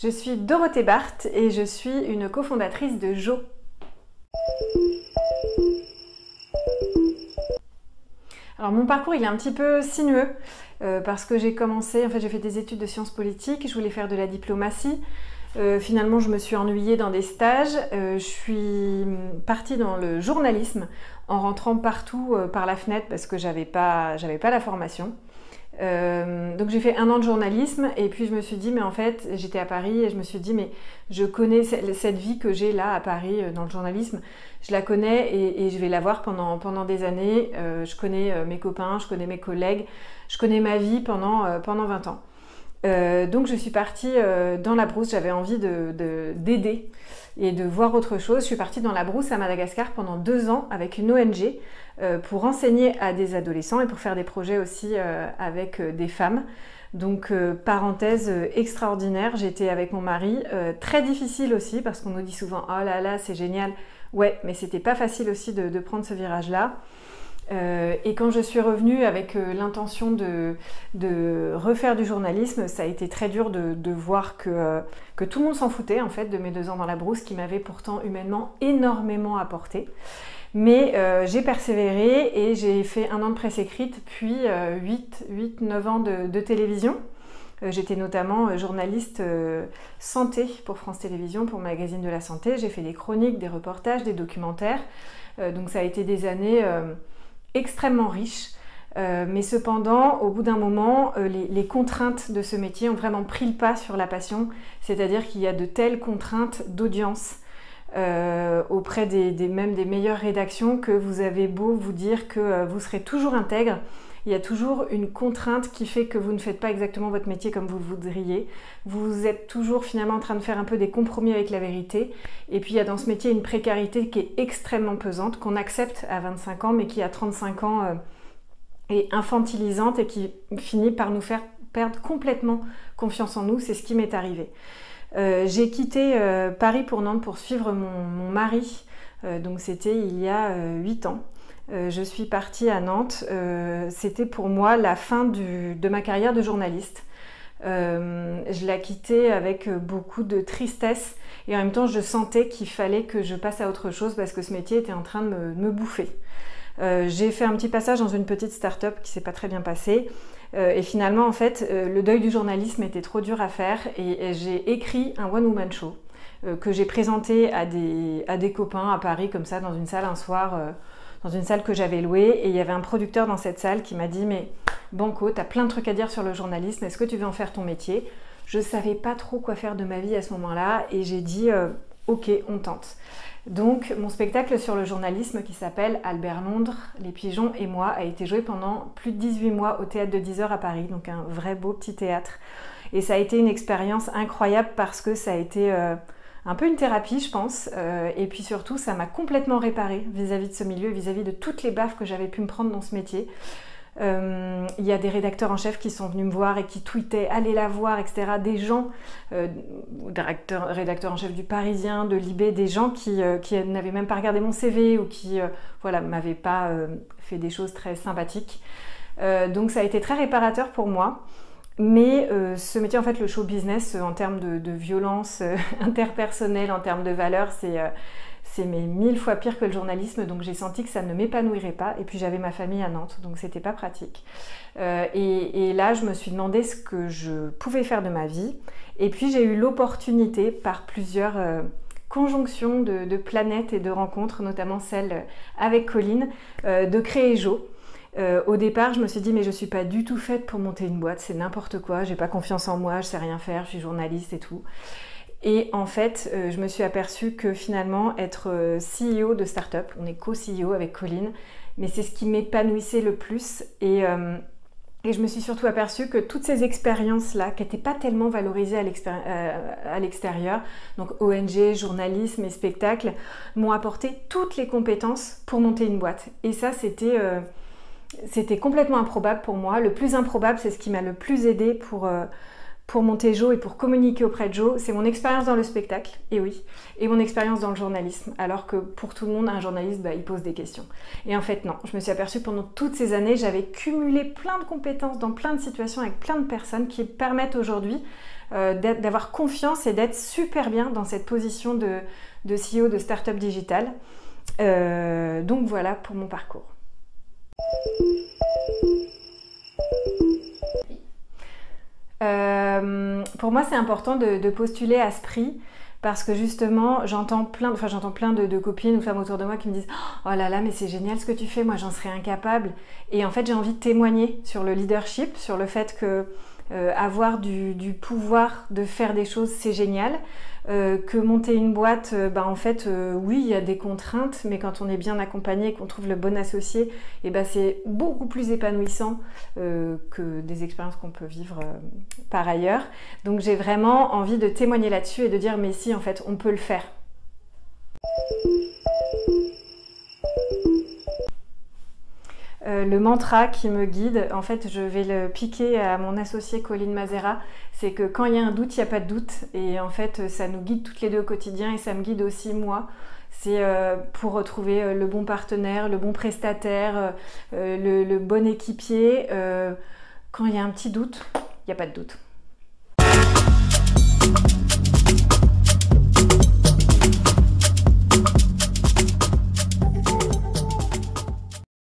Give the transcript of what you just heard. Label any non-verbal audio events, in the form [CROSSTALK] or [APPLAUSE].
Je suis Dorothée Barthes et je suis une cofondatrice de Jo. Alors mon parcours il est un petit peu sinueux euh, parce que j'ai commencé, en fait j'ai fait des études de sciences politiques, je voulais faire de la diplomatie. Euh, finalement je me suis ennuyée dans des stages, euh, je suis partie dans le journalisme en rentrant partout par la fenêtre parce que j'avais pas, j'avais pas la formation. Euh, donc j'ai fait un an de journalisme et puis je me suis dit mais en fait j'étais à Paris et je me suis dit mais je connais cette vie que j'ai là à Paris euh, dans le journalisme, je la connais et, je vais la voir pendant, pendant des années. Euh, je connais mes copains, je connais mes collègues, je connais ma vie pendant, pendant 20 ans. Donc je suis partie dans la brousse, j'avais envie d'aider de, et de voir autre chose. Je suis partie dans la brousse à Madagascar pendant deux ans avec une ONG euh, pour enseigner à des adolescents et pour faire des projets aussi euh, avec euh, des femmes. Donc parenthèse extraordinaire, j'étais avec mon mari, très difficile aussi parce qu'on nous dit souvent oh là là c'est génial, ouais mais c'était pas facile aussi de, prendre ce virage là. Et quand je suis revenue avec l'intention de, refaire du journalisme, ça a été très dur de, voir que, que, tout le monde s'en foutait en fait de mes deux ans dans la brousse qui m'avaient pourtant humainement énormément apporté. Mais euh, j'ai persévéré et j'ai fait un an de presse écrite, puis 8, 8 9 ans de, télévision. Euh, j'étais notamment euh, journaliste santé pour France Télévisions, pour magazine de la santé. J'ai fait des chroniques, des reportages, des documentaires. donc ça a été des années extrêmement riches. mais cependant, au bout d'un moment, les, contraintes de ce métier ont vraiment pris le pas sur la passion, c'est-à-dire qu'il y a de telles contraintes d'audience, euh, auprès des, même des meilleures rédactions que vous avez beau vous dire que euh, vous serez toujours intègre, il y a toujours une contrainte qui fait que vous ne faites pas exactement votre métier comme vous voudriez. Vous êtes toujours finalement en train de faire un peu des compromis avec la vérité. Et puis il y a dans ce métier une précarité qui est extrêmement pesante, qu'on accepte à 25 ans, mais qui à 35 ans euh, est infantilisante et qui finit par nous faire perdre complètement confiance en nous. C'est ce qui m'est arrivé. Euh, j'ai quitté euh, Paris pour Nantes pour suivre mon, mari, euh, donc c'était il y a 8 ans. je suis partie à Nantes, c'était pour moi la fin de ma carrière de journaliste. je l'ai quitté avec beaucoup de tristesse et en même temps je sentais qu'il fallait que je passe à autre chose parce que ce métier était en train de me bouffer. j'ai fait un petit passage dans une petite start-up qui s'est pas très bien passée. Euh, et finalement, en fait, euh, le deuil du journalisme était trop dur à faire et, j'ai écrit un one-woman show euh, que j'ai présenté à des, à des, copains à Paris, comme ça, dans une salle un soir, dans une salle que j'avais louée. Et il y avait un producteur dans cette salle qui m'a dit Mais Banco, t'as plein de trucs à dire sur le journalisme, est-ce que tu veux en faire ton métier? Je savais pas trop quoi faire de ma vie à ce moment-là et j'ai dit Ok, on tente. Donc mon spectacle sur le journalisme qui s'appelle Albert Londres, Les Pigeons et moi a été joué pendant plus de 18 mois au théâtre de 10 heures à Paris, donc un vrai beau petit théâtre. Et ça a été une expérience incroyable parce que ça a été euh, un peu une thérapie, je pense. Euh, et puis surtout, ça m'a complètement réparé vis-à-vis de ce milieu, vis-à-vis de toutes les baffes que j'avais pu me prendre dans ce métier. Euh, il y a des rédacteurs en chef qui sont venus me voir et qui tweetaient allez la voir, etc. Des gens, euh, rédacteurs en chef du Parisien, de Libé, des gens qui, euh, qui n'avaient même pas regardé mon CV ou qui voilà, m'avaient pas fait des choses très sympathiques. donc ça a été très réparateur pour moi. Mais ce métier, en fait, le show business, en termes de, violence [LAUGHS] interpersonnelle, en termes de valeurs, c'est mille fois pire que le journalisme, donc j'ai senti que ça ne m'épanouirait pas. Et puis j'avais ma famille à Nantes, donc c'était pas pratique. Euh, et, là, je me suis demandé ce que je pouvais faire de ma vie. Et puis j'ai eu l'opportunité, par plusieurs euh, conjonctions de, planètes et de rencontres, notamment celle avec Colline, euh, de créer Jo. Au départ, je me suis dit mais je suis pas du tout faite pour monter une boîte, c'est n'importe quoi, j'ai pas confiance en moi, je sais rien faire, je suis journaliste et tout. Et en fait, euh, je me suis aperçue que finalement, être euh, CEO de start-up, on est co-CEO avec Colline, mais c'est ce qui m'épanouissait le plus. Euh, et, je me suis surtout aperçue que toutes ces expériences-là, qui n'étaient pas tellement valorisées à l'extérieur, donc ONG, journalisme et spectacle, m'ont apporté toutes les compétences pour monter une boîte. Et ça, c'était... c'était complètement improbable pour moi. Le plus improbable, c'est ce qui m'a le plus aidé pour, pour monter Joe et pour communiquer auprès de Joe, c'est mon expérience dans le spectacle, et oui, et mon expérience dans le journalisme. Alors que pour tout le monde, un journaliste, bah, il pose des questions. Et en fait, non, je me suis aperçue pendant toutes ces années, j'avais cumulé plein de compétences dans plein de situations avec plein de personnes qui permettent aujourd'hui euh, d'avoir confiance et d'être super bien dans cette position de, de CEO de Startup Digital. Euh, donc voilà pour mon parcours. Euh, pour moi, c'est important de, postuler à ce prix parce que justement, j'entends plein, enfin, j'entends plein de, copines ou femmes autour de moi qui me disent Oh là là, mais c'est génial ce que tu fais, moi j'en serais incapable. Et en fait, j'ai envie de témoigner sur le leadership, sur le fait que euh, avoir du, pouvoir de faire des choses, c'est génial. Euh, que monter une boîte, euh, bah, en fait, oui, il y a des contraintes, mais quand on est bien accompagné et qu'on trouve le bon associé, et eh ben, c'est beaucoup plus épanouissant que des expériences qu'on peut vivre par ailleurs. Donc j'ai vraiment envie de témoigner là-dessus et de dire, mais si, en fait, on peut le faire. Le mantra qui me guide, en fait, je vais le piquer à mon associé Colline Mazera, c'est que quand il y a un doute, il n'y a pas de doute. Et en fait, ça nous guide toutes les deux au quotidien et ça me guide aussi moi. C'est euh, pour retrouver euh, le bon partenaire, le bon prestataire, le, bon équipier. quand il y a un petit doute, il n'y a pas de doute.